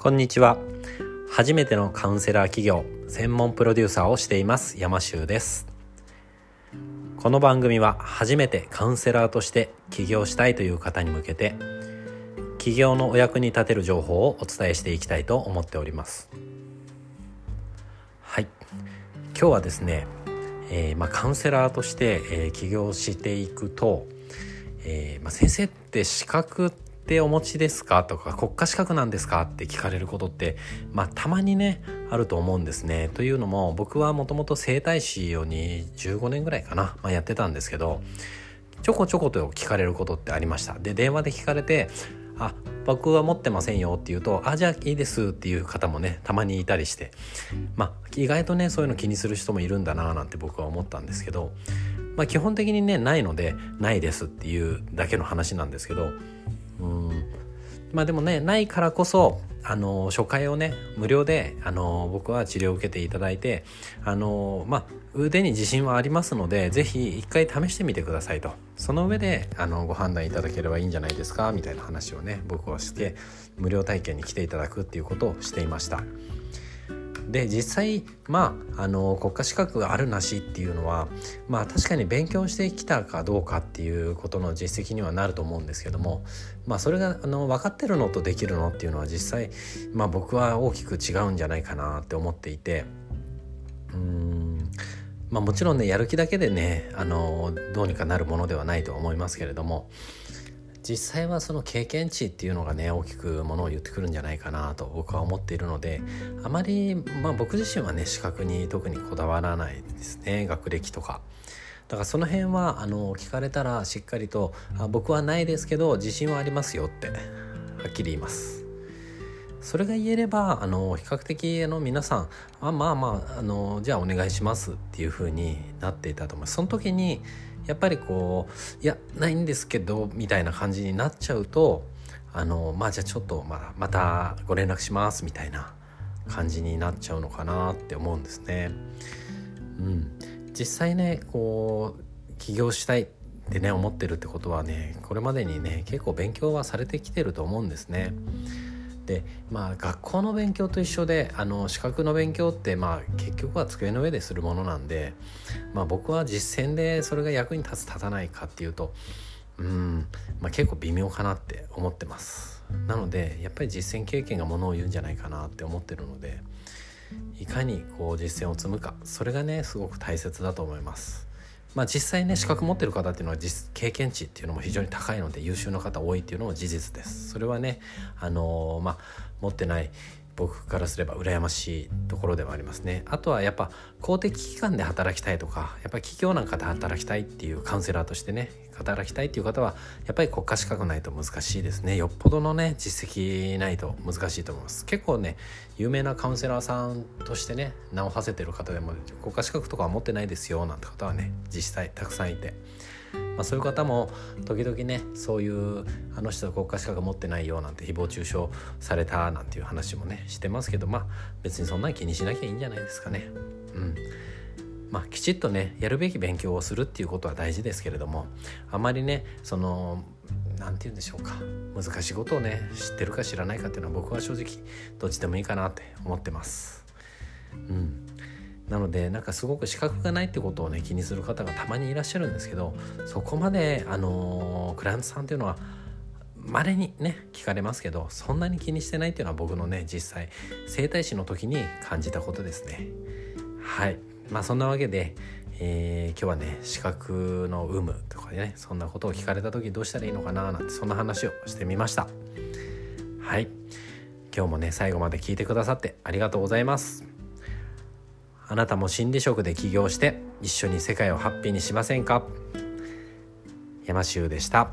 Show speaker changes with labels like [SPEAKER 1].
[SPEAKER 1] こんにちは。初めてのカウンセラー企業専門プロデューサーをしています山修です。この番組は初めてカウンセラーとして起業したいという方に向けて起業のお役に立てる情報をお伝えしていきたいと思っております。はい。今日はですね、えー、まあ、カウンセラーとして、えー、起業していくと、えー、まあ、先生って資格ってお持ちですか？とか国家資格なんですか？って聞かれることってまあたまにねあると思うんですね。というのも僕はもともと整体師をに15年ぐらいかな、まあ、やってたんですけどちょこちょこと聞かれることってありました。で電話で聞かれてあ僕は持ってませんよって言うとあじゃあいいですっていう方もねたまにいたりしてまあ意外とねそういうの気にする人もいるんだななんて僕は思ったんですけどまあ基本的にねないのでないですっていうだけの話なんですけどまあでもねないからこそあの初回をね無料であの僕は治療を受けていただいてあのまあ腕に自信はありますので是非一回試してみてくださいとその上であのご判断いただければいいんじゃないですかみたいな話をね僕はして無料体験に来ていただくっていうことをしていました。で実際まああの国家資格があるなしっていうのはまあ確かに勉強してきたかどうかっていうことの実績にはなると思うんですけどもまあそれがあの分かってるのとできるのっていうのは実際まあ僕は大きく違うんじゃないかなって思っていてうんまあもちろんねやる気だけでねあのどうにかなるものではないとは思いますけれども実際はその経験値っていうのがね大きくものを言ってくるんじゃないかなと僕は思っているのであまり、まあ、僕自身はね資格に特にこだわらないですね学歴とか。だからその辺はあの聞かれたらしっかりとあ僕はないですけど自信はありますよってはっきり言いますそれが言えればあの比較的あの皆さんあまあまああのじゃあお願いしますっていう風になっていたと思いますその時にやっぱりこういやないんですけどみたいな感じになっちゃうとあのまあじゃあちょっとままたご連絡しますみたいな感じになっちゃうのかなって思うんですね。うん、実際ねこう起業したいってね思ってるってことはねこれまでにね結構勉強はされてきてると思うんですね。でまあ学校の勉強と一緒であの資格の勉強ってまあ結局は机の上でするものなんで、まあ、僕は実践でそれが役に立つ立たないかっていうとうん、まあ、結構微妙かなって思ってます。なのでやっぱり実践経験がものを言うんじゃないかなって思ってるのでいかにこう実践を積むかそれがねすごく大切だと思います。まあ、実際ね資格持ってる方っていうのは実経験値っていうのも非常に高いので優秀な方多いっていうのも事実です。それはねあのー、まあ持ってない僕からすれば羨ましいところではありますね。あとはやっぱ公的機関で働きたいとかやっぱり企業なんかで働きたいっていうカウンセラーとしてね働きたいっていう方はやっぱり国家資格ないと難しいですね。よっぽどのね実績ないと難しいと思います。結構ね有名なカウンセラーさんとしてね名を馳せてる方でも国家資格とかは持ってないですよなんて方はね実際たくさんいて。まあ、そういう方も時々ねそういうあの人は国家資格持ってないよなんて誹謗中傷されたなんていう話もねしてますけどまあ別にそんなに気にしなきゃいいんじゃないですかね。うんまあ、きちっとねやるべき勉強をするっていうことは大事ですけれどもあまりねその何て言うんでしょうか難しいことをね知ってるか知らないかっていうのは僕は正直どっちでもいいかなって思ってます。うんなのでなんかすごく資格がないってことをね気にする方がたまにいらっしゃるんですけどそこまであのクライアントさんっていうのは稀にね聞かれますけどそんなに気にしてないっていうのは僕のね実際整体師の時に感じたことですね。はい。まあそんなわけで、えー、今日はね資格の有無とかねそんなことを聞かれた時どうしたらいいのかななんてそんな話をしてみました。はい。今日もね最後まで聞いてくださってありがとうございます。あなたも心理職で起業して一緒に世界をハッピーにしませんか？山修でした。